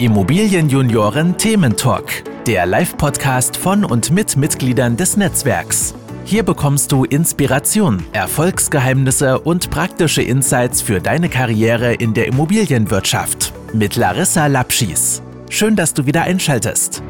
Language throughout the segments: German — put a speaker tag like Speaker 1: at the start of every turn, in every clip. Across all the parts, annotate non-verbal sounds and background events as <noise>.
Speaker 1: Immobilienjunioren Thementalk, der Live-Podcast von und mit Mitgliedern des Netzwerks. Hier bekommst du Inspiration, Erfolgsgeheimnisse und praktische Insights für deine Karriere in der Immobilienwirtschaft mit Larissa Lapschis. Schön, dass du wieder einschaltest.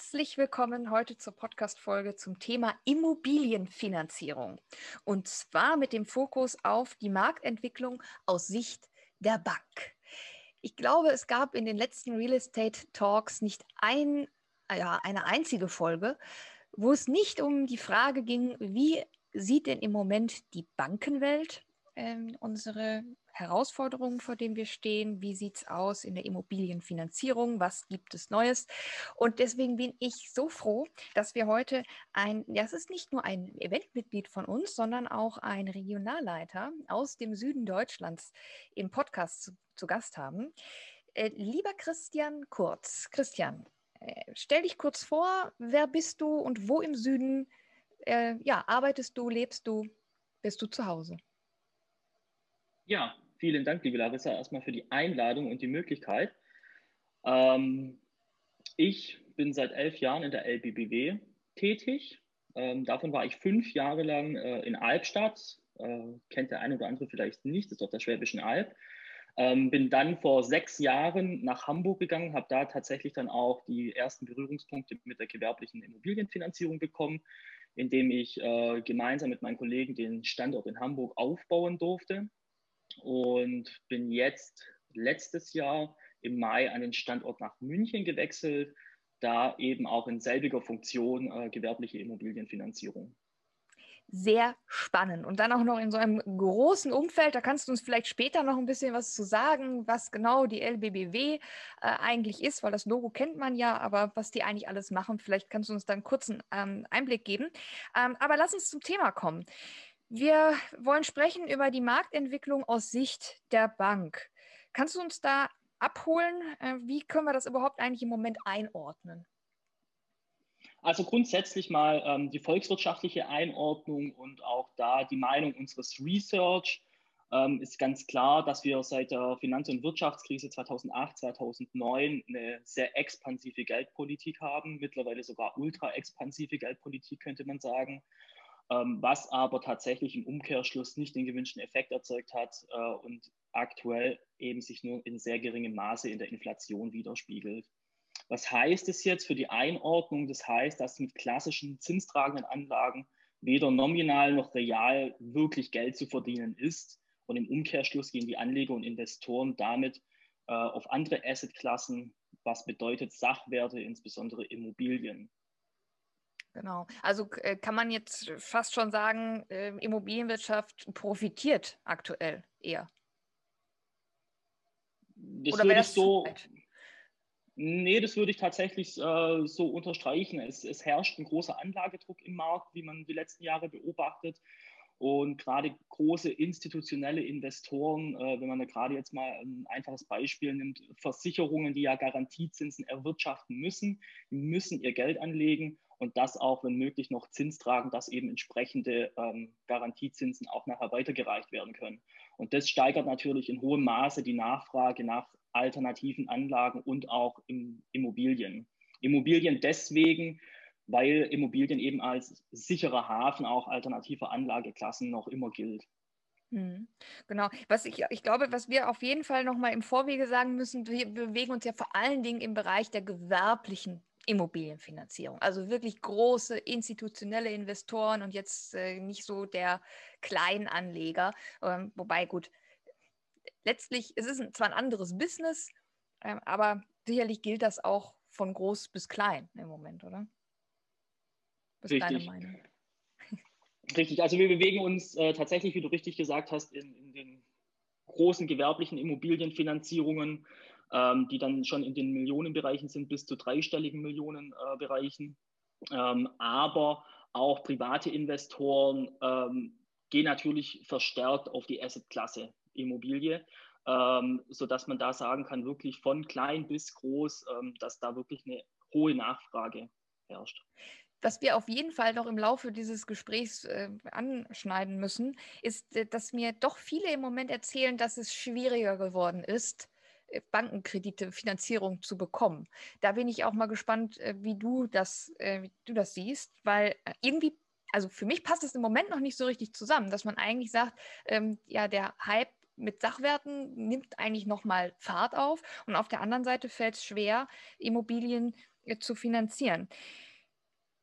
Speaker 2: Herzlich willkommen heute zur Podcast-Folge zum Thema Immobilienfinanzierung. Und zwar mit dem Fokus auf die Marktentwicklung aus Sicht der Bank. Ich glaube, es gab in den letzten Real Estate Talks nicht ein, ja, eine einzige Folge, wo es nicht um die Frage ging, wie sieht denn im Moment die Bankenwelt ähm, unsere Herausforderungen, vor denen wir stehen. Wie sieht es aus in der Immobilienfinanzierung? Was gibt es Neues? Und deswegen bin ich so froh, dass wir heute ein, das ist nicht nur ein Eventmitglied von uns, sondern auch ein Regionalleiter aus dem Süden Deutschlands im Podcast zu, zu Gast haben. Äh, lieber Christian Kurz, Christian, äh, stell dich kurz vor, wer bist du und wo im Süden äh, ja, arbeitest du, lebst du, bist du zu Hause?
Speaker 3: Ja, Vielen Dank, liebe Larissa, erstmal für die Einladung und die Möglichkeit. Ähm, ich bin seit elf Jahren in der LBBW tätig. Ähm, davon war ich fünf Jahre lang äh, in Albstadt. Äh, kennt der eine oder andere vielleicht nicht, ist auf der Schwäbischen Alb. Ähm, bin dann vor sechs Jahren nach Hamburg gegangen, habe da tatsächlich dann auch die ersten Berührungspunkte mit der gewerblichen Immobilienfinanzierung bekommen, indem ich äh, gemeinsam mit meinen Kollegen den Standort in Hamburg aufbauen durfte und bin jetzt letztes Jahr im Mai an den Standort nach München gewechselt, da eben auch in selbiger Funktion äh, gewerbliche Immobilienfinanzierung.
Speaker 2: Sehr spannend. Und dann auch noch in so einem großen Umfeld. Da kannst du uns vielleicht später noch ein bisschen was zu sagen, was genau die LBBW äh, eigentlich ist, weil das Logo kennt man ja, aber was die eigentlich alles machen. Vielleicht kannst du uns da einen kurzen ähm, Einblick geben. Ähm, aber lass uns zum Thema kommen. Wir wollen sprechen über die Marktentwicklung aus Sicht der Bank. Kannst du uns da abholen? Äh, wie können wir das überhaupt eigentlich im Moment einordnen?
Speaker 3: Also grundsätzlich mal ähm, die volkswirtschaftliche Einordnung und auch da die Meinung unseres Research ähm, ist ganz klar, dass wir seit der Finanz- und Wirtschaftskrise 2008, 2009 eine sehr expansive Geldpolitik haben, mittlerweile sogar ultra expansive Geldpolitik könnte man sagen. Ähm, was aber tatsächlich im Umkehrschluss nicht den gewünschten Effekt erzeugt hat äh, und aktuell eben sich nur in sehr geringem Maße in der Inflation widerspiegelt. Was heißt es jetzt für die Einordnung? Das heißt, dass mit klassischen zinstragenden Anlagen weder nominal noch real wirklich Geld zu verdienen ist. Und im Umkehrschluss gehen die Anleger und Investoren damit äh, auf andere Assetklassen, was bedeutet Sachwerte, insbesondere Immobilien.
Speaker 2: Genau. Also äh, kann man jetzt fast schon sagen, äh, Immobilienwirtschaft profitiert aktuell eher.
Speaker 3: Das Oder würde ich so. Nee, das würde ich tatsächlich äh, so unterstreichen. Es, es, herrscht ein großer Anlagedruck im Markt, wie man die letzten Jahre beobachtet. Und gerade große institutionelle Investoren, äh, wenn man da gerade jetzt mal ein einfaches Beispiel nimmt, Versicherungen, die ja Garantiezinsen erwirtschaften müssen, müssen ihr Geld anlegen und das auch, wenn möglich, noch Zins tragen, dass eben entsprechende ähm, Garantiezinsen auch nachher weitergereicht werden können. Und das steigert natürlich in hohem Maße die Nachfrage nach alternativen Anlagen und auch in Immobilien. Immobilien deswegen, weil Immobilien eben als sicherer Hafen auch alternativer Anlageklassen noch immer gilt.
Speaker 2: Hm, genau. Was ich, ich glaube, was wir auf jeden Fall nochmal im Vorwege sagen müssen, wir bewegen uns ja vor allen Dingen im Bereich der gewerblichen Immobilienfinanzierung. Also wirklich große institutionelle Investoren und jetzt äh, nicht so der Kleinanleger. Ähm, wobei, gut, letztlich ist es zwar ein anderes Business, ähm, aber sicherlich gilt das auch von groß bis klein im Moment, oder?
Speaker 3: Was ist deine Meinung? <laughs> Richtig, also wir bewegen uns äh, tatsächlich, wie du richtig gesagt hast, in, in den großen gewerblichen Immobilienfinanzierungen ähm, die dann schon in den Millionenbereichen sind, bis zu dreistelligen Millionenbereichen. Äh, ähm, aber auch private Investoren ähm, gehen natürlich verstärkt auf die Assetklasse Immobilie, ähm, sodass man da sagen kann, wirklich von klein bis groß, ähm, dass da wirklich eine hohe Nachfrage herrscht.
Speaker 2: was wir auf jeden Fall noch im Laufe dieses Gesprächs äh, anschneiden müssen, ist, äh, dass mir doch viele im Moment erzählen, dass es schwieriger geworden ist, Bankenkredite, Finanzierung zu bekommen. Da bin ich auch mal gespannt, äh, wie du das, äh, wie du das siehst, weil irgendwie, also für mich passt es im Moment noch nicht so richtig zusammen, dass man eigentlich sagt, ähm, ja, der Hype mit Sachwerten nimmt eigentlich nochmal Fahrt auf und auf der anderen Seite fällt es schwer, Immobilien zu finanzieren.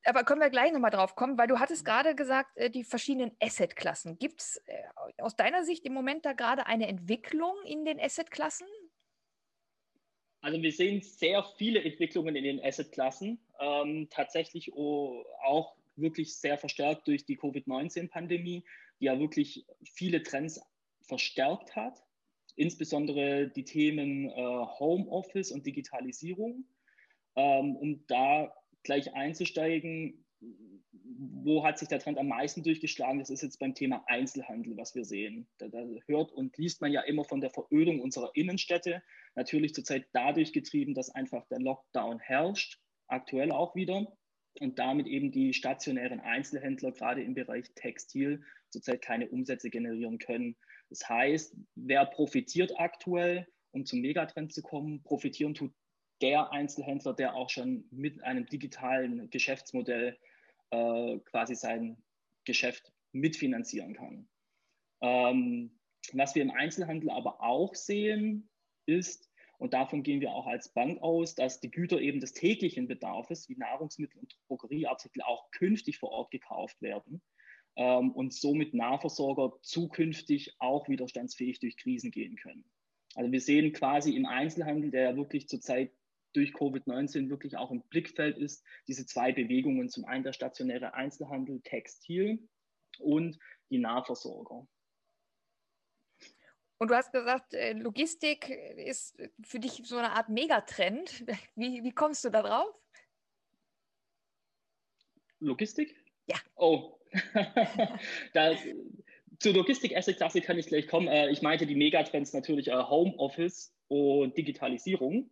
Speaker 2: Aber können wir gleich nochmal drauf kommen, weil du hattest gerade gesagt, die verschiedenen Assetklassen. Gibt es aus deiner Sicht im Moment da gerade eine Entwicklung in den Assetklassen?
Speaker 3: Also wir sehen sehr viele Entwicklungen in den Assetklassen, ähm, tatsächlich auch wirklich sehr verstärkt durch die Covid-19-Pandemie, die ja wirklich viele Trends verstärkt hat, insbesondere die Themen äh, Homeoffice und Digitalisierung. Ähm, um da gleich einzusteigen, wo hat sich der Trend am meisten durchgeschlagen? Das ist jetzt beim Thema Einzelhandel, was wir sehen. Da, da, hört und liest man ja immer von der Verödung unserer Innenstädte. Natürlich zurzeit dadurch getrieben, dass einfach der Lockdown herrscht, aktuell auch wieder. Und damit eben die stationären Einzelhändler gerade im Bereich Textil zurzeit keine Umsätze generieren können. Das heißt, wer profitiert aktuell, um zum Megatrend zu kommen? Profitieren tut der Einzelhändler, der auch schon mit einem digitalen Geschäftsmodell äh, quasi sein Geschäft mitfinanzieren kann. Ähm, was wir im Einzelhandel aber auch sehen, ist, und davon gehen wir auch als Bank aus, dass die Güter eben des täglichen Bedarfs, wie Nahrungsmittel und Drogerieartikel, auch künftig vor Ort gekauft werden ähm, und somit Nahversorger zukünftig auch widerstandsfähig durch Krisen gehen können. Also wir sehen quasi im Einzelhandel, der ja wirklich zurzeit durch Covid-19 wirklich auch im Blickfeld ist, diese zwei Bewegungen, zum einen der stationäre Einzelhandel, Textil und die Nahversorger.
Speaker 2: Und du hast gesagt, äh, Logistik ist für dich so eine Art Megatrend. <laughs> Wie, wie kommst du da drauf?
Speaker 3: Logistik?
Speaker 2: Ja.
Speaker 3: Oh, <laughs> das, zur Logistik-Asset-Klasse kann ich gleich kommen. Äh, ich meinte die Megatrends natürlich äh, Homeoffice und Digitalisierung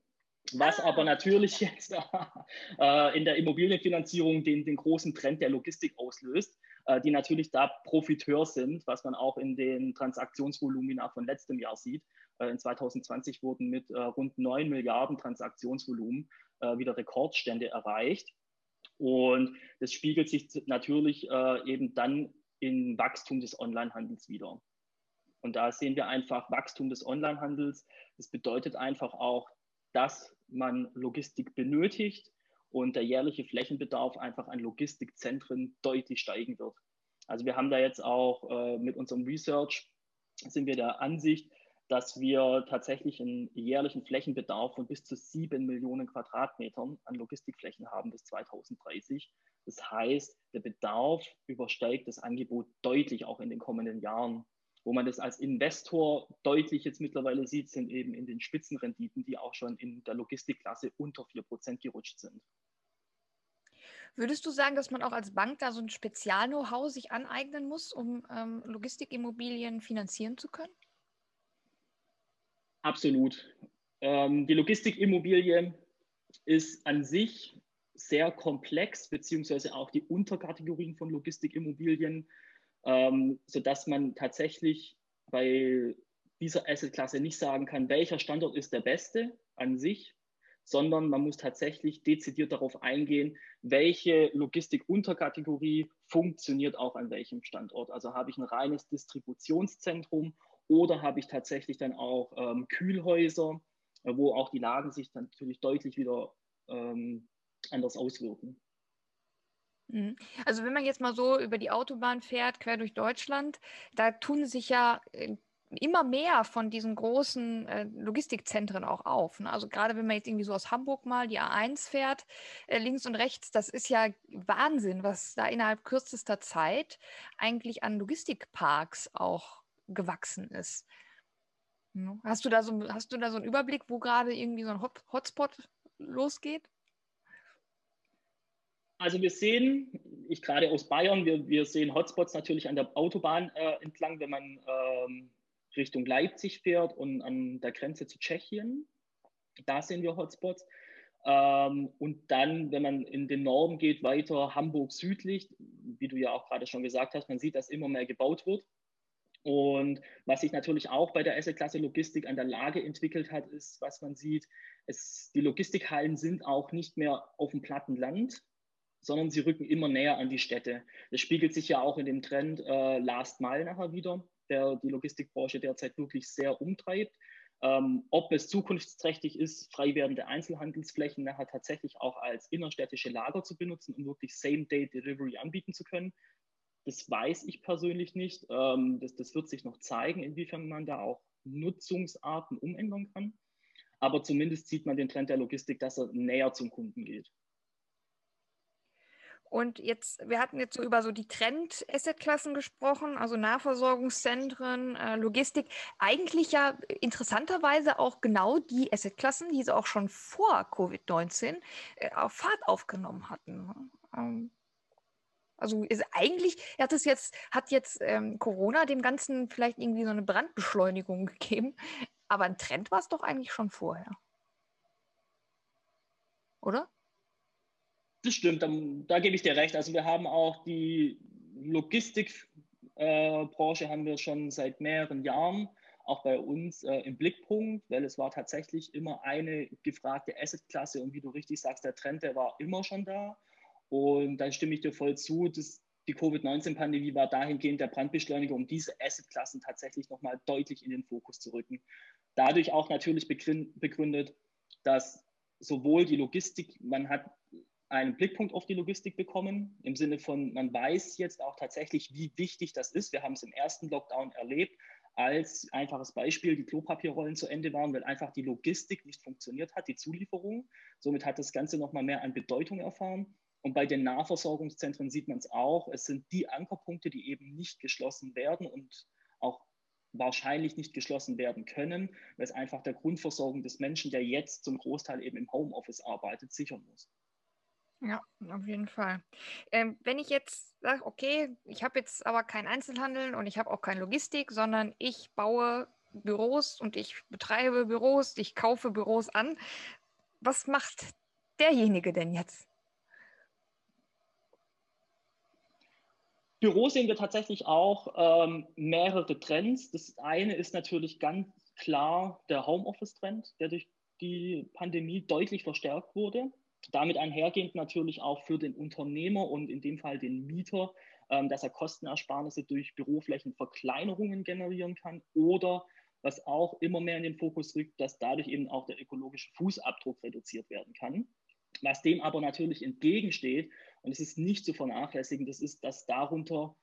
Speaker 3: was aber ah. natürlich jetzt <laughs> äh, in der Immobilienfinanzierung den, den großen Trend der Logistik auslöst, äh, die natürlich da Profiteur sind, was man auch in den Transaktionsvolumina von letztem Jahr sieht. Äh, in 2020 wurden mit äh, rund 9 Milliarden Transaktionsvolumen äh, wieder Rekordstände erreicht. Und das spiegelt sich natürlich äh, eben dann im Wachstum des Onlinehandels wieder. Und da sehen wir einfach Wachstum des Onlinehandels. Das bedeutet einfach auch, dass man Logistik benötigt und der jährliche Flächenbedarf einfach an Logistikzentren deutlich steigen wird. Also wir haben da jetzt auch äh, mit unserem Research sind wir der Ansicht, dass wir tatsächlich einen jährlichen Flächenbedarf von bis zu sieben Millionen Quadratmetern an Logistikflächen haben bis 2030. Das heißt, der Bedarf übersteigt das Angebot deutlich auch in den kommenden Jahren. Wo man das als Investor deutlich jetzt mittlerweile sieht, sind eben in den Spitzenrenditen, die auch schon in der Logistikklasse unter 4% gerutscht sind.
Speaker 2: Würdest du sagen, dass man auch als Bank da so ein Spezial-Know-how sich aneignen muss, um ähm, Logistikimmobilien finanzieren zu können?
Speaker 3: Absolut. Ähm, die Logistikimmobilie ist an sich sehr komplex, beziehungsweise auch die Unterkategorien von Logistikimmobilien ähm, sodass man tatsächlich bei dieser Assetklasse nicht sagen kann, welcher Standort ist der beste an sich, sondern man muss tatsächlich dezidiert darauf eingehen, welche Logistik-Unterkategorie funktioniert auch an welchem Standort. Also habe ich ein reines Distributionszentrum oder habe ich tatsächlich dann auch ähm, Kühlhäuser, wo auch die Lagen sich dann natürlich deutlich wieder ähm, anders auswirken.
Speaker 2: Mhm. Also wenn man jetzt mal so über die Autobahn fährt, quer durch Deutschland, da tun sich ja äh, immer mehr von diesen großen äh, Logistikzentren auch auf. Ne? Also gerade wenn man jetzt irgendwie so aus Hamburg mal die A1 fährt, äh, links und rechts, das ist ja Wahnsinn, was da innerhalb kürzester Zeit eigentlich an Logistikparks auch gewachsen ist. Ne? Hast du da so, hast du da so einen Überblick, wo gerade irgendwie so ein Hotspot losgeht?
Speaker 3: Also wir sehen, ich gerade aus Bayern, wir, wir sehen Hotspots natürlich an der Autobahn äh, entlang, wenn man ähm, Richtung Leipzig fährt und an der Grenze zu Tschechien. Da sehen wir Hotspots. Ähm, und dann, wenn man in den Norden geht, weiter Hamburg südlich, wie du ja auch gerade schon gesagt hast, man sieht, dass immer mehr gebaut wird. Und was sich natürlich auch bei der Assetklasse Logistik an der Lage entwickelt hat, ist, was man sieht, es, die Logistikhallen sind auch nicht mehr auf dem platten Land, sondern sie rücken immer näher an die Städte. Das spiegelt sich ja auch in dem Trend äh, Last Mile nachher wieder, der die Logistikbranche derzeit wirklich sehr umtreibt. Ähm, ob es zukunftsträchtig ist, frei werdende Einzelhandelsflächen nachher tatsächlich auch als innerstädtische Lager zu benutzen, um wirklich Same-Day-Delivery anbieten zu können, das weiß ich persönlich nicht. Ähm, das, das wird sich noch zeigen, inwiefern man da auch Nutzungsarten umändern kann. Aber zumindest sieht man den Trend der Logistik, dass er näher zum Kunden geht.
Speaker 2: Und jetzt, wir hatten jetzt so über so die Trend-Asset-Klassen gesprochen, also Nahversorgungszentren, äh, Logistik. Eigentlich ja interessanterweise auch genau die Asset-Klassen, die sie auch schon vor Covid-19 äh, auf Fahrt aufgenommen hatten. Ähm, also ist eigentlich hat es jetzt, hat jetzt ähm, Corona dem Ganzen vielleicht irgendwie so eine Brandbeschleunigung <laughs> gegeben. Aber ein Trend war es doch eigentlich schon vorher. Oder?
Speaker 3: Das stimmt, da, da, gebe ich dir recht. Also wir haben auch die Logistikbranche äh, haben wir schon seit mehreren Jahren auch bei uns äh, im Blickpunkt, weil es war tatsächlich immer eine gefragte Assetklasse und wie du richtig sagst, der Trend, der war immer schon da. Und dann stimme ich dir voll zu, dass die Covid-19-Pandemie war dahingehend der Brandbeschleuniger, um diese Assetklassen tatsächlich nochmal deutlich in den Fokus zu rücken. Dadurch auch natürlich begründet, dass sowohl die Logistik, man hat einen Blickpunkt auf die Logistik bekommen, im Sinne von, man weiß jetzt auch tatsächlich, wie wichtig das ist. Wir haben es im ersten Lockdown erlebt, als einfaches Beispiel die Klopapierrollen zu Ende waren, weil einfach die Logistik nicht funktioniert hat, die Zulieferung. Somit hat das Ganze nochmal mehr an Bedeutung erfahren. Und bei den Nahversorgungszentren sieht man es auch. Es sind die Ankerpunkte, die eben nicht geschlossen werden und auch wahrscheinlich nicht geschlossen werden können, weil es einfach der Grundversorgung des Menschen, der jetzt zum Großteil eben im Homeoffice arbeitet, sichern muss.
Speaker 2: Ja, auf jeden Fall. Ähm, wenn ich jetzt sage, okay, ich habe jetzt aber kein Einzelhandel und ich habe auch keine Logistik, sondern ich baue Büros und ich betreibe Büros, ich kaufe Büros an, was macht derjenige denn jetzt?
Speaker 3: Büro sehen wir tatsächlich auch ähm, mehrere Trends. Das eine ist natürlich ganz klar der Homeoffice-Trend, der durch die Pandemie deutlich verstärkt wurde. Damit einhergehend natürlich auch für den Unternehmer und in dem Fall den Mieter, ähm, dass er Kostenersparnisse durch Büroflächenverkleinerungen generieren kann oder was auch immer mehr in den Fokus rückt, dass dadurch eben auch der ökologische Fußabdruck reduziert werden kann. Was dem aber natürlich entgegensteht, und es ist nicht zu vernachlässigen, das ist, dass darunter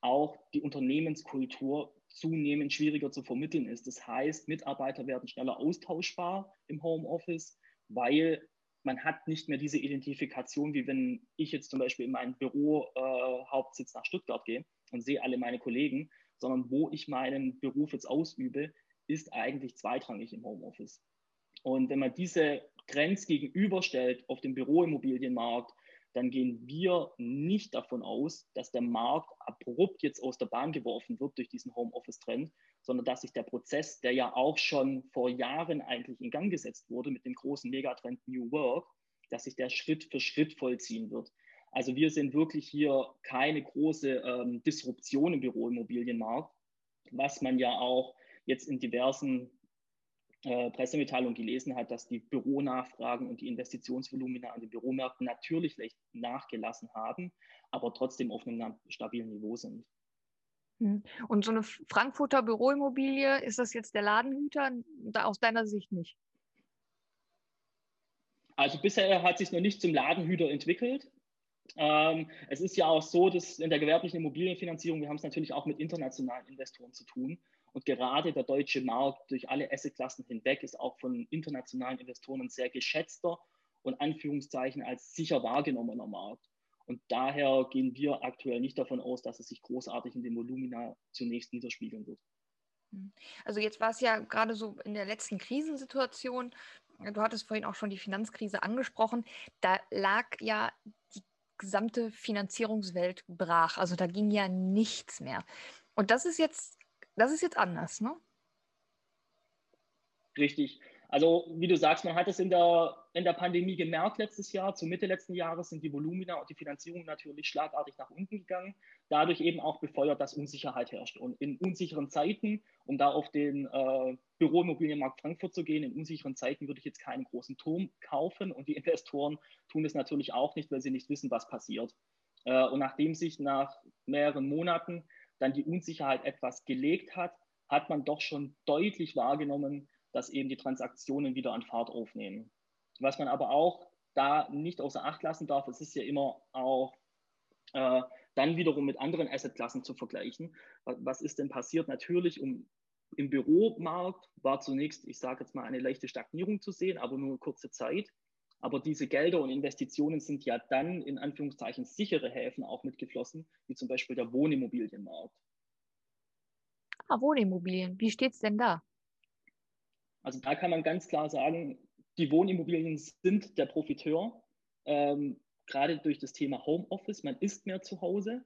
Speaker 3: auch die Unternehmenskultur zunehmend schwieriger zu vermitteln ist. Das heißt, Mitarbeiter werden schneller austauschbar im Homeoffice, weil man hat nicht mehr diese Identifikation, wie wenn ich jetzt zum Beispiel in meinen Büro-Hauptsitz äh, nach Stuttgart gehe und sehe alle meine Kollegen, sondern wo ich meinen Beruf jetzt ausübe, ist eigentlich zweitrangig im Homeoffice. Und wenn man diese Trends gegenüberstellt auf dem Büroimmobilienmarkt, dann gehen wir nicht davon aus, dass der Markt abrupt jetzt aus der Bahn geworfen wird durch diesen Homeoffice-Trend, sondern dass sich der Prozess, der ja auch schon vor Jahren eigentlich in Gang gesetzt wurde mit dem großen Megatrend New Work, dass sich der Schritt für Schritt vollziehen wird. Also wir sehen wirklich hier keine große ähm, Disruption im Büroimmobilienmarkt, was man ja auch jetzt in diversen äh, Pressemitteilung gelesen hat, dass die Büronachfragen und die Investitionsvolumina an den Büromärkten natürlich leicht nachgelassen haben, aber trotzdem auf einem stabilen Niveau sind.
Speaker 2: Hm. Und so eine Frankfurter Büroimmobilie, ist das jetzt der Ladenhüter? aus deiner Sicht nicht?
Speaker 3: Also bisher hat sich noch nicht zum Ladenhüter entwickelt. Ähm, es ist ja auch so, dass in der gewerblichen Immobilienfinanzierung, wir haben es natürlich auch mit internationalen Investoren zu tun. Und gerade der deutsche Markt durch alle Assetklassen hinweg ist auch von internationalen Investoren ein sehr geschätzter und Anführungszeichen als sicher wahrgenommener Markt. Und daher gehen wir aktuell nicht davon aus, dass es sich großartig in den Volumina zunächst niederspiegeln wird.
Speaker 2: Hm. Also jetzt war es ja gerade so in der letzten Krisensituation, du hattest vorhin auch schon die Finanzkrise angesprochen, da lag ja die gesamte Finanzierungswelt brach. Also da ging ja nichts mehr. Und das ist jetzt das ist jetzt anders, ne?
Speaker 3: Richtig. Also wie du sagst, man hat es in der, in der Pandemie gemerkt letztes Jahr. Zur Mitte letzten Jahres sind die Volumina und die Finanzierung natürlich schlagartig nach unten gegangen. Dadurch eben auch befeuert, dass Unsicherheit herrscht. Und in unsicheren Zeiten, um da auf den äh, Büroimmobilienmarkt Frankfurt zu gehen, in unsicheren Zeiten würde ich jetzt keinen großen Turm kaufen. Und die Investoren tun es natürlich auch nicht, weil sie nicht wissen, was passiert. Äh, und nachdem sich nach mehreren Monaten dann die Unsicherheit etwas gelegt hat, hat man doch schon deutlich wahrgenommen, dass eben die Transaktionen wieder an Fahrt aufnehmen. Was man aber auch da nicht außer Acht lassen darf, es ist ja immer auch äh, dann wiederum mit anderen Assetklassen zu vergleichen. Was ist denn passiert? Natürlich, um, im Büromarkt war zunächst, ich sage jetzt mal, eine leichte Stagnierung zu sehen, aber nur kurze Zeit. Aber diese Gelder und Investitionen sind ja dann in Anführungszeichen sichere Häfen auch mitgeflossen, wie zum Beispiel der Wohnimmobilienmarkt.
Speaker 2: Ah, Wohnimmobilien, wie steht es denn da?
Speaker 3: Also da kann man ganz klar sagen, die Wohnimmobilien sind der Profiteur, ähm, gerade durch das Thema Homeoffice. Man ist mehr zu Hause.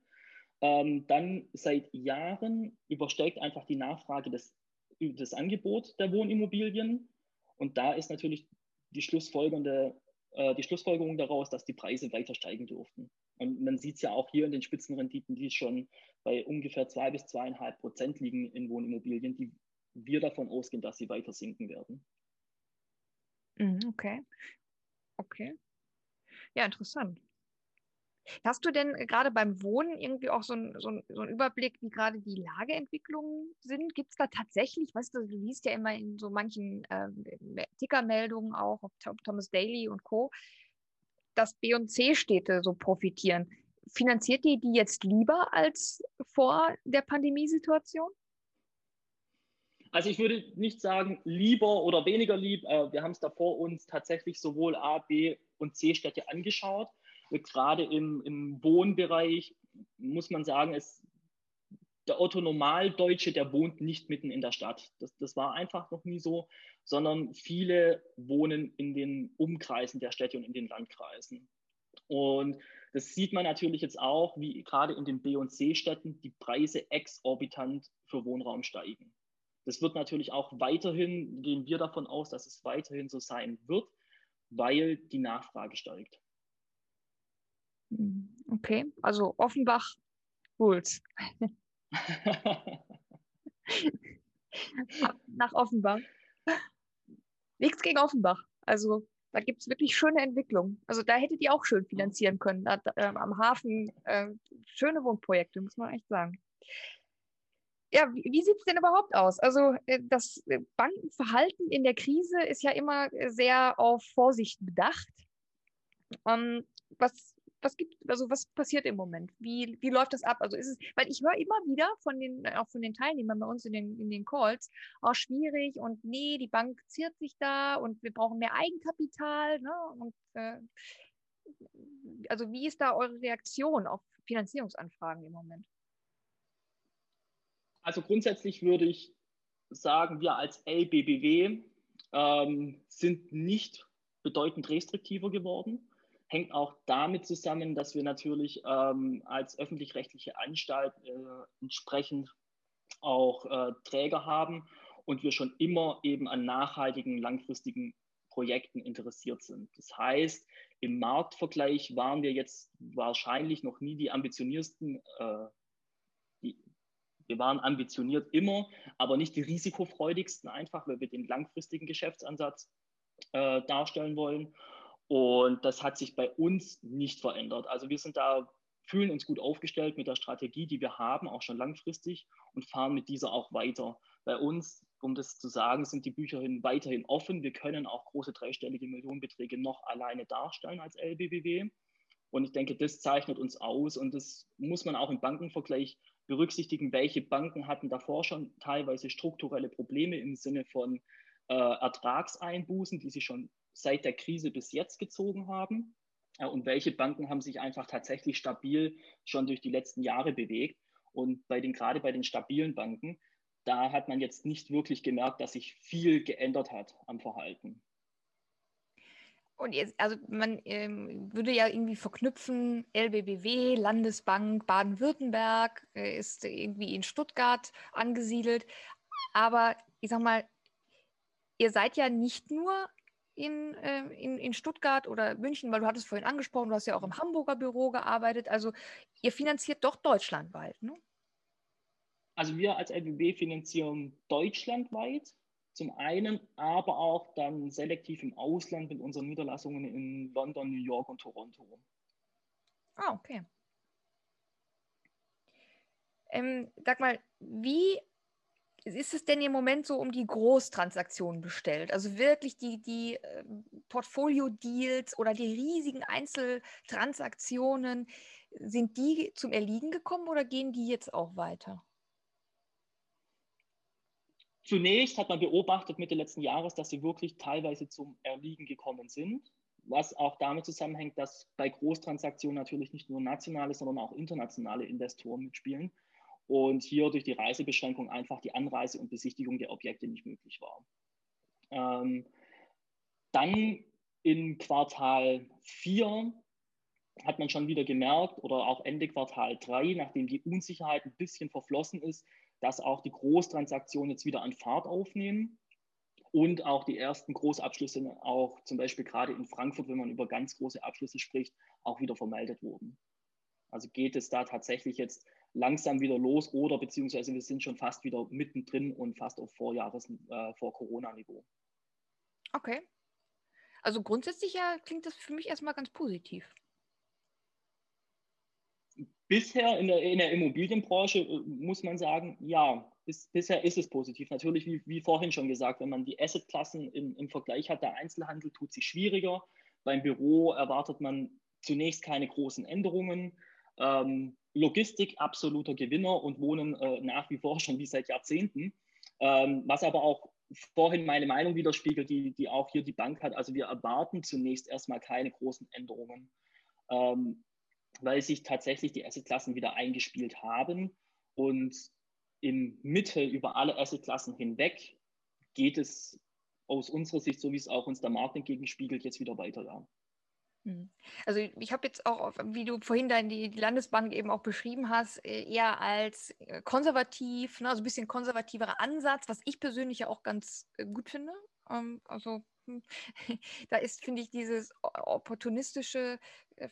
Speaker 3: Ähm, dann seit Jahren übersteigt einfach die Nachfrage des, das Angebot der Wohnimmobilien. Und da ist natürlich die, schlussfolgernde, äh, die Schlussfolgerung daraus, dass die Preise weiter steigen dürften. Und man sieht es ja auch hier in den Spitzenrenditen, die schon bei ungefähr zwei bis zweieinhalb Prozent liegen in Wohnimmobilien, die wir davon ausgehen, dass sie weiter sinken werden.
Speaker 2: Mhm, okay. Okay. Ja, interessant. Hast du denn gerade beim Wohnen irgendwie auch so, ein, so, so einen Überblick, wie gerade die Lageentwicklungen sind? Gibt es da tatsächlich, weißt du, du liest ja immer in so manchen äh, Tickermeldungen auch auf Thomas Daly und Co., dass B- und C-Städte so profitieren. Finanziert die die jetzt lieber als vor der Pandemiesituation?
Speaker 3: Also ich würde nicht sagen lieber oder weniger lieb. Äh, wir haben es da vor uns tatsächlich sowohl A, B und C Städte angeschaut. Gerade im, im Wohnbereich muss man sagen, es, der Otto Normaldeutsche, der wohnt nicht mitten in der Stadt. Das, das war einfach noch nie so, sondern viele wohnen in den Umkreisen der Städte und in den Landkreisen. Und das sieht man natürlich jetzt auch, wie gerade in den B- und C-Städten die Preise exorbitant für Wohnraum steigen. Das wird natürlich auch weiterhin, gehen wir davon aus, dass es weiterhin so sein wird, weil die Nachfrage steigt.
Speaker 2: Hm, okay, also Offenbach Bulls. <laughs> Nach Offenbach. Nichts gegen Offenbach. Also da gibt es wirklich schöne Entwicklungen. Also da hättet ihr auch schön finanzieren können. Da, äh, am Hafen äh, schöne Wohnprojekte, muss man echt sagen ja, wie, sieht es denn überhaupt aus? Also äh, das äh, Bankenverhalten in der Krise ist ja immer äh, sehr auf Vorsicht bedacht. Ähm, was, was gibt, also was passiert im Moment? Wie, wie läuft das ab? Also ist es, weil ich höre immer wieder von den, auch von den Teilnehmern bei uns in den, in den Calls, auch schwierig und nee, die Bank ziert sich da und wir brauchen mehr Eigenkapital. Ne? Und äh, also wie ist da eure Reaktion auf Finanzierungsanfragen im Moment?
Speaker 3: Also grundsätzlich würde ich sagen, wir als LBBW ähm, sind nicht bedeutend restriktiver geworden. Hängt auch damit zusammen, dass wir natürlich ähm, als öffentlich-rechtliche Anstalt äh, entsprechend auch äh, Träger haben und wir schon immer eben an nachhaltigen, langfristigen Projekten interessiert sind. Das heißt, im Marktvergleich waren wir jetzt wahrscheinlich noch nie die ambitioniersten äh, wir waren ambitioniert immer, aber nicht die risikofreudigsten einfach, weil wir den langfristigen Geschäftsansatz äh, darstellen wollen. Und das hat sich bei uns nicht verändert. Also wir sind da, fühlen uns gut aufgestellt mit der Strategie, die wir haben, auch schon langfristig und fahren mit dieser auch weiter. Bei uns, um das zu sagen, sind die Bücher weiterhin offen. Wir können auch große dreistellige Millionenbeträge noch alleine darstellen als LBBW. Und ich denke, das zeichnet uns aus und das muss man auch im Bankenvergleich berücksichtigen, welche Banken hatten davor schon teilweise strukturelle Probleme im Sinne von äh, Ertragseinbußen, die sie schon seit der Krise bis jetzt gezogen haben. Äh, und welche Banken haben sich einfach tatsächlich stabil schon durch die letzten Jahre bewegt. Und bei den, gerade bei den stabilen Banken, da hat man jetzt nicht wirklich gemerkt, dass sich viel geändert hat am Verhalten.
Speaker 2: Und jetzt, also man ähm, würde ja irgendwie verknüpfen, LBBW, Landesbank Baden-Württemberg, äh, ist irgendwie in Stuttgart angesiedelt. Aber ich sag mal, ihr seid ja nicht nur in, äh, in, in Stuttgart oder München, weil du hattest vorhin angesprochen, du hast ja auch im Hamburger Büro gearbeitet. Also ihr finanziert doch deutschlandweit, ne?
Speaker 3: Also wir als LBB finanzieren deutschlandweit zum einen, aber auch dann selektiv im Ausland mit unseren Niederlassungen in London, New York und Toronto.
Speaker 2: Ah, okay. Ähm, sag mal, wie ist es denn im Moment so um die Großtransaktionen bestellt? Also wirklich die, die äh, Portfolio-Deals oder die riesigen Einzeltransaktionen, sind die zum Erliegen gekommen oder gehen die jetzt auch weiter?
Speaker 3: Zunächst hat man beobachtet Mitte letzten Jahres, dass sie wirklich teilweise zum Erliegen gekommen sind, was auch damit zusammenhängt, dass bei Großtransaktionen natürlich nicht nur nationale, sondern auch internationale Investoren mitspielen und hier durch die Reisebeschränkung einfach die Anreise und Besichtigung der Objekte nicht möglich war. Ähm, dann in Quartal 4 hat man schon wieder gemerkt oder auch Ende Quartal 3, nachdem die Unsicherheit ein bisschen verflossen ist, dass auch die Großtransaktionen jetzt wieder an Fahrt aufnehmen und auch die ersten Großabschlüsse auch zum Beispiel gerade in Frankfurt, wenn man über ganz große Abschlüsse spricht, auch wieder vermeldet wurden. Also geht es da tatsächlich jetzt langsam wieder los oder beziehungsweise wir sind schon fast wieder mittendrin und fast auf Vorjahres, äh, vor Corona-Niveau.
Speaker 2: Okay. Also grundsätzlich ja klingt das für mich erstmal ganz positiv.
Speaker 3: Bisher in der, in der Immobilienbranche äh, muss man sagen, ja, bis, bisher ist es positiv. Natürlich, wie, wie vorhin schon gesagt, wenn man die Assetklassen im, im Vergleich hat, der Einzelhandel tut sich schwieriger. Beim Büro erwartet man zunächst keine großen Änderungen. Ähm, Logistik absoluter Gewinner und wohnen äh, nach wie vor <laughs> schon wie seit Jahrzehnten. Ähm, was aber auch vorhin meine Meinung widerspiegelt, die, die auch hier die Bank hat. Also wir erwarten zunächst erstmal keine großen Änderungen, ähm, weil sich tatsächlich die Assetklassen wieder eingespielt haben und im Mittel über alle Assetklassen hinweg geht es aus unserer Sicht, so wie es auch uns der Markt entgegenspiegelt, jetzt wieder weiter. Ja.
Speaker 2: Hm. Also ich habe jetzt auch, wie du vorhin dann die, die, Landesbank eben auch beschrieben hast, äh, eher als äh, konservativ, ne, also ein bisschen konservativerer Ansatz, was ich persönlich ja auch ganz äh, gut finde. Ähm, also <laughs> da ist, finde ich, dieses opportunistische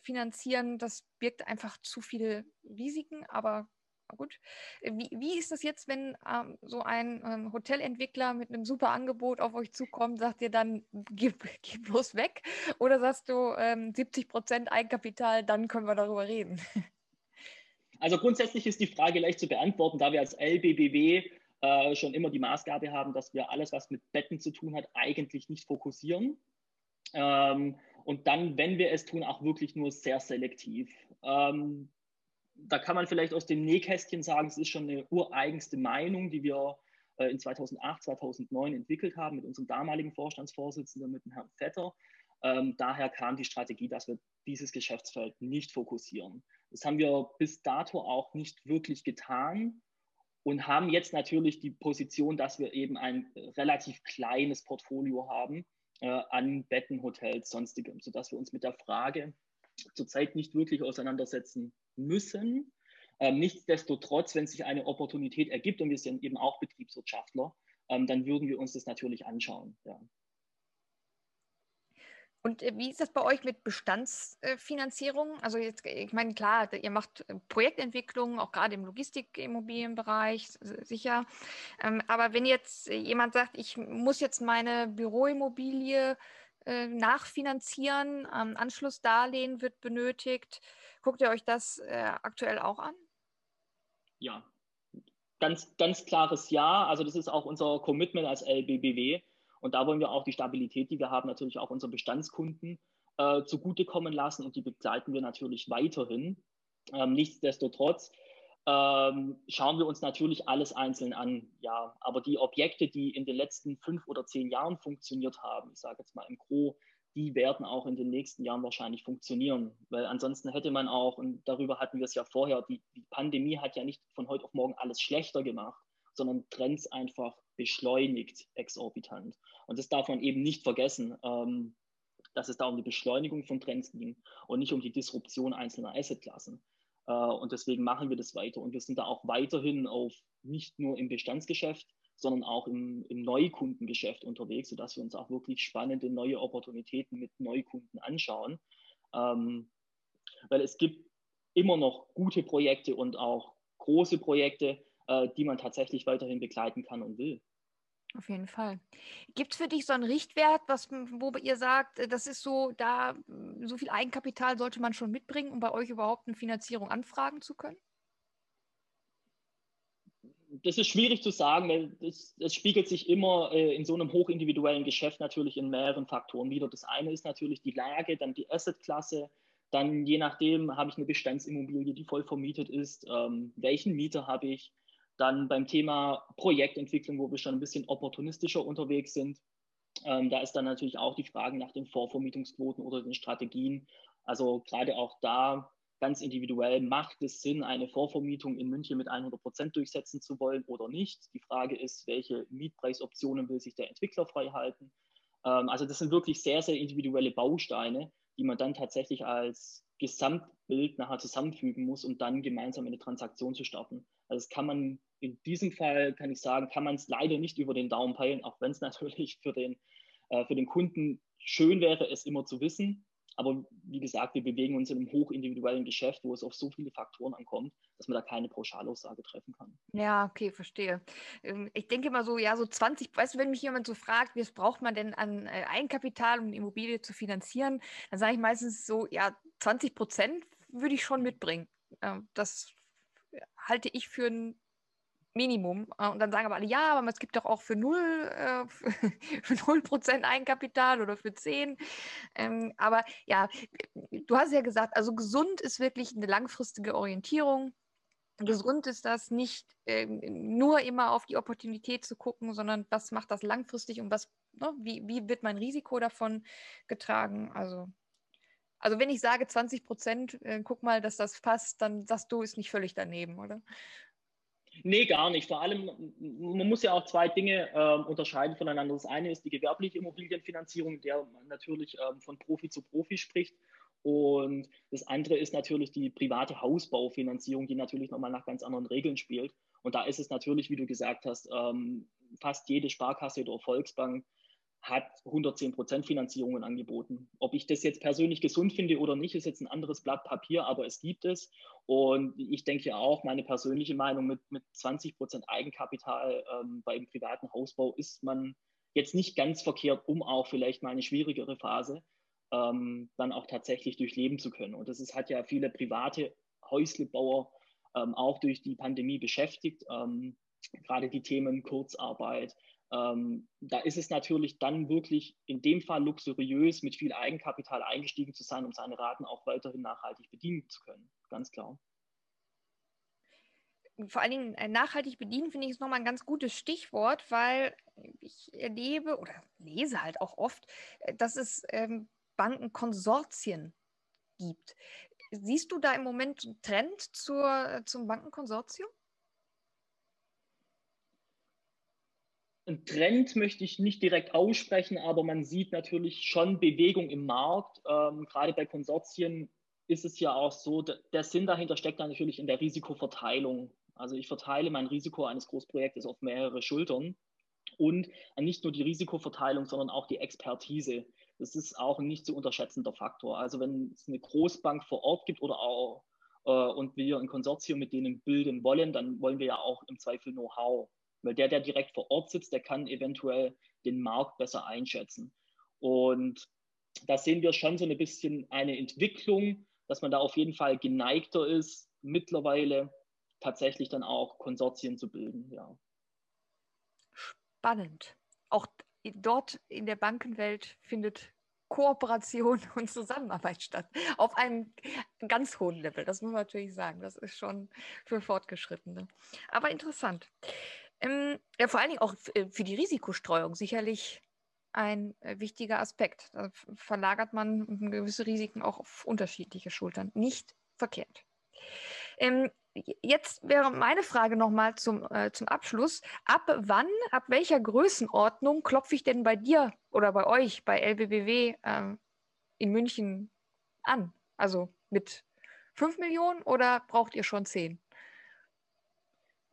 Speaker 2: Finanzieren, das birgt einfach zu viele Risiken, aber gut. Wie, wie ist das jetzt, wenn ähm, so ein ähm, Hotelentwickler mit einem super Angebot auf euch zukommt, sagt ihr dann, gib, gib bloß weg? Oder sagst du ähm, 70 Prozent Eigenkapital, dann können wir darüber reden?
Speaker 3: Also grundsätzlich ist die Frage leicht zu beantworten, da wir als LBBW äh, schon immer die Maßgabe haben, dass wir alles, was mit Betten zu tun hat, eigentlich nicht fokussieren. Ähm, und dann, wenn wir es tun, auch wirklich nur sehr selektiv. Ähm, da kann man vielleicht aus dem Nähkästchen sagen, es ist schon eine ureigenste Meinung, die wir äh, in 2008, 2009 entwickelt haben mit unserem damaligen Vorstandsvorsitzenden, mit dem Herrn Vetter. Ähm, daher kam die Strategie, dass wir dieses Geschäftsfeld nicht fokussieren. Das haben wir bis dato auch nicht wirklich getan und haben jetzt natürlich die Position, dass wir eben ein relativ kleines Portfolio haben äh, an Betten, Hotels, sonstigem, sodass wir uns mit der Frage zurzeit nicht wirklich auseinandersetzen müssen. Ähm, nichtsdestotrotz, wenn sich eine Opportunität ergibt und wir sind eben auch Betriebswirtschaftler, ähm, dann würden wir uns das natürlich anschauen. Ja.
Speaker 2: Und äh, wie ist das bei euch mit Bestandsfinanzierung? Also jetzt, ich meine, klar, ihr macht äh, Projektentwicklung, auch gerade im Logistikimmobilienbereich, sicher. Ähm, aber wenn jetzt jemand sagt, ich muss jetzt meine Büroimmobilie äh, nachfinanzieren, Anschlussdarlehen wird benötigt, Guckt ihr euch das äh, aktuell auch an?
Speaker 3: Ja, ganz, ganz klares Ja. Also das ist auch unser Commitment als LBBW. Und da wollen wir auch die Stabilität, die wir haben, natürlich auch unseren Bestandskunden äh, zugutekommen lassen. Und die begleiten wir natürlich weiterhin. Ähm, nichtsdestotrotz ähm, schauen wir uns natürlich alles einzeln an. Ja, aber die Objekte, die in den letzten fünf oder zehn Jahren funktioniert haben, ich sage jetzt mal im Gro, die werden auch in den nächsten Jahren wahrscheinlich funktionieren. Weil ansonsten hätte man auch, und darüber hatten wir es ja vorher, die, die Pandemie hat ja nicht von heute auf morgen alles schlechter gemacht, sondern Trends einfach beschleunigt exorbitant. Und das darf man eben nicht vergessen, ähm, dass es da um die Beschleunigung von Trends ging und nicht um die Disruption einzelner Assetklassen. Äh, und deswegen machen wir das weiter. Und wir sind da auch weiterhin auf nicht nur im Bestandsgeschäft, sondern auch im, im Neukundengeschäft unterwegs, sodass wir uns auch wirklich spannende neue Opportunitäten mit Neukunden anschauen. Ähm, weil es gibt immer noch gute Projekte und auch große Projekte, äh, die man tatsächlich weiterhin begleiten kann und will.
Speaker 2: Auf jeden Fall. Gibt es für dich so einen Richtwert, was, wo ihr sagt, äh, das ist so, da so viel Eigenkapital sollte man schon mitbringen, um bei euch überhaupt eine Finanzierung anfragen zu können?
Speaker 3: Das ist schwierig zu sagen, weil es spiegelt sich immer äh, in so einem hochindividuellen Geschäft natürlich in mehreren Faktoren wieder. Das eine ist natürlich die Lage, dann die Assetklasse, dann je nachdem habe ich eine Bestandsimmobilie, die voll vermietet ist, ähm, welchen Mieter habe ich, dann beim Thema Projektentwicklung, wo wir schon ein bisschen opportunistischer unterwegs sind. Ähm, da ist dann natürlich auch die Frage nach den Vorvermietungsquoten oder den Strategien. Also gerade auch da ganz individuell, macht es Sinn, eine Vorvermietung in München mit 100 Prozent durchsetzen zu wollen oder nicht? Die Frage ist, welche Mietpreisoptionen will sich der Entwickler frei halten? Ähm, also das sind wirklich sehr, sehr individuelle Bausteine, die man dann tatsächlich als Gesamtbild nachher zusammenfügen muss, um dann gemeinsam eine Transaktion zu starten. Also das kann man in diesem Fall, kann ich sagen, kann man es leider nicht über den Daumen peilen, auch wenn es <laughs> natürlich für den, äh, für den Kunden schön wäre, es immer zu wissen. Aber wie gesagt, wir bewegen uns in einem hochindividuellen Geschäft, wo es auf so viele Faktoren ankommt, dass man da keine Pauschalaussage treffen kann.
Speaker 2: Ja, okay, verstehe. Ähm, ich denke immer so, ja, so 20, weißt du, wenn mich jemand so fragt, was braucht man denn an äh, Eigenkapital, um eine Immobilie zu finanzieren, dann sage ich meistens so, ja, 20 Prozent würde ich schon mitbringen. Ähm, das halte ich für ein Minimum. Äh, und dann sagen aber alle, ja, aber es gibt doch auch für null, äh, <laughs> für null Prozent Eigenkapital oder für zehn. Ähm, aber ja, du hast ja gesagt, also gesund ist wirklich eine langfristige Orientierung. Gesund ist das nicht äh, nur immer auf die Opportunität zu gucken, sondern was macht das langfristig und was, ne, wie, wie wird mein Risiko davon getragen? Also, also wenn ich sage 20 Prozent, äh, guck mal, dass das passt, dann sagst du, ist nicht völlig daneben, oder?
Speaker 3: Nee, gar nicht. Vor allem, man muss ja auch zwei Dinge äh, unterscheiden voneinander. Das eine ist die gewerbliche Immobilienfinanzierung, der man natürlich ähm, von Profi zu Profi spricht. Und das andere ist natürlich die private Hausbaufinanzierung, die natürlich nochmal nach ganz anderen Regeln spielt. Und da ist es natürlich, wie du gesagt hast, ähm, fast jede Sparkasse oder Volksbank hat 110 Finanzierungen angeboten. Ob ich das jetzt persönlich gesund finde oder nicht, ist jetzt ein anderes Blatt Papier, aber es gibt es. Und ich denke auch, meine persönliche Meinung mit, mit 20 Eigenkapital ähm, beim privaten Hausbau ist man jetzt nicht ganz verkehrt, um auch vielleicht mal eine schwierigere Phase ähm, dann auch tatsächlich durchleben zu können. Und das ist, hat ja viele private Häuslebauer ähm, auch durch die Pandemie beschäftigt. Ähm, gerade die Themen Kurzarbeit, ähm, da ist es natürlich dann wirklich in dem Fall luxuriös, mit viel Eigenkapital eingestiegen zu sein, um seine Raten auch weiterhin nachhaltig bedienen zu können. Ganz klar.
Speaker 2: Vor allen Dingen äh, nachhaltig bedienen, finde ich, ist nochmal ein ganz gutes Stichwort, weil ich erlebe oder lese halt auch oft, äh, dass es ähm, Bankenkonsortien gibt. Siehst du da im Moment einen Trend zur, äh, zum Bankenkonsortium?
Speaker 3: Ein Trend möchte ich nicht direkt aussprechen, aber man sieht natürlich schon Bewegung im Markt. Ähm, gerade bei Konsortien ist es ja auch so, der Sinn dahinter steckt dann natürlich in der Risikoverteilung. Also ich verteile mein Risiko eines Großprojektes auf mehrere Schultern und nicht nur die Risikoverteilung, sondern auch die Expertise. Das ist auch ein nicht zu unterschätzender Faktor. Also wenn es eine Großbank vor Ort gibt oder auch äh, und wir ein Konsortium mit denen bilden wollen, dann wollen wir ja auch im Zweifel Know-how weil der, der direkt vor Ort sitzt, der kann eventuell den Markt besser einschätzen. Und da sehen wir schon so ein bisschen eine Entwicklung, dass man da auf jeden Fall geneigter ist, mittlerweile tatsächlich dann auch Konsortien zu bilden. Ja.
Speaker 2: Spannend. Auch dort in der Bankenwelt findet Kooperation <laughs> und Zusammenarbeit statt. Auf einem ganz hohen Level, das muss man natürlich sagen. Das ist schon für Fortgeschrittene. Aber interessant. Ähm, ja, vor allen Dingen auch äh, für die Risikostreuung sicherlich ein äh, wichtiger Aspekt. Da verlagert man gewisse Risiken auch auf unterschiedliche Schultern. Nicht verkehrt. Ähm, jetzt wäre meine Frage nochmal zum, äh, zum Abschluss. Ab wann, ab welcher Größenordnung klopfe ich denn bei dir oder bei euch, bei LBBW äh, in München an? Also mit 5 Millionen oder braucht ihr schon 10?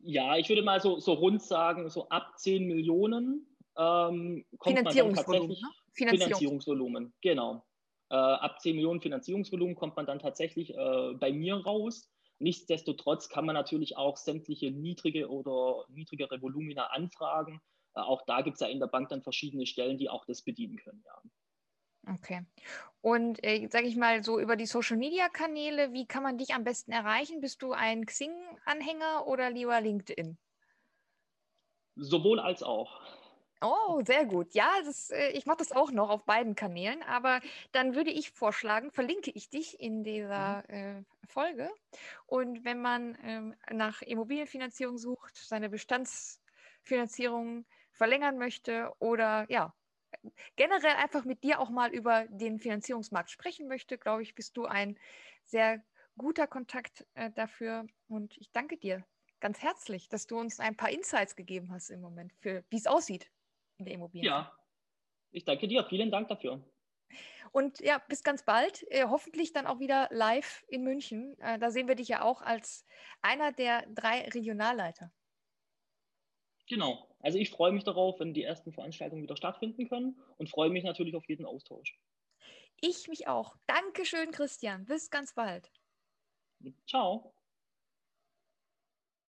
Speaker 3: Ja, ich würde mal so, so rund sagen, so ab 10 Millionen ähm, kommt Finanzierungsvolumen, man tatsächlich, ne? Finanzierungsvolumen, genau. Äh, ab 10 Millionen Finanzierungsvolumen kommt man dann tatsächlich äh, bei mir raus. Nichtsdestotrotz kann man natürlich auch sämtliche niedrige oder niedrigere Volumina anfragen. Äh, auch da gibt es ja in der Bank dann verschiedene Stellen, die auch das bedienen können. Ja.
Speaker 2: Okay. Und äh, sage ich mal so über die Social-Media-Kanäle, wie kann man dich am besten erreichen? Bist du ein Xing-Anhänger oder lieber LinkedIn?
Speaker 3: Sowohl als auch.
Speaker 2: Oh, sehr gut. Ja, das, äh, ich mache das auch noch auf beiden Kanälen, aber dann würde ich vorschlagen, verlinke ich dich in dieser mhm. äh, Folge. Und wenn man ähm, nach Immobilienfinanzierung sucht, seine Bestandsfinanzierung verlängern möchte oder ja, generell einfach mit dir auch mal über den Finanzierungsmarkt sprechen möchte, glaube ich, bist du ein sehr guter Kontakt äh, dafür. Und ich danke dir ganz herzlich, dass du uns ein paar Insights gegeben hast im Moment, für wie es aussieht in der Immobilie.
Speaker 3: Ja, ich danke dir. Vielen Dank dafür.
Speaker 2: Und ja, bis ganz bald. Äh, hoffentlich dann auch wieder live in München. Äh, da sehen wir dich ja auch als einer der drei Regionalleiter.
Speaker 3: Genau. Also ich freue mich darauf, wenn die ersten Veranstaltungen wieder stattfinden können und freue mich natürlich auf jeden Austausch.
Speaker 2: Ich mich auch. Dankeschön, Christian. Bis ganz bald.
Speaker 3: Ciao.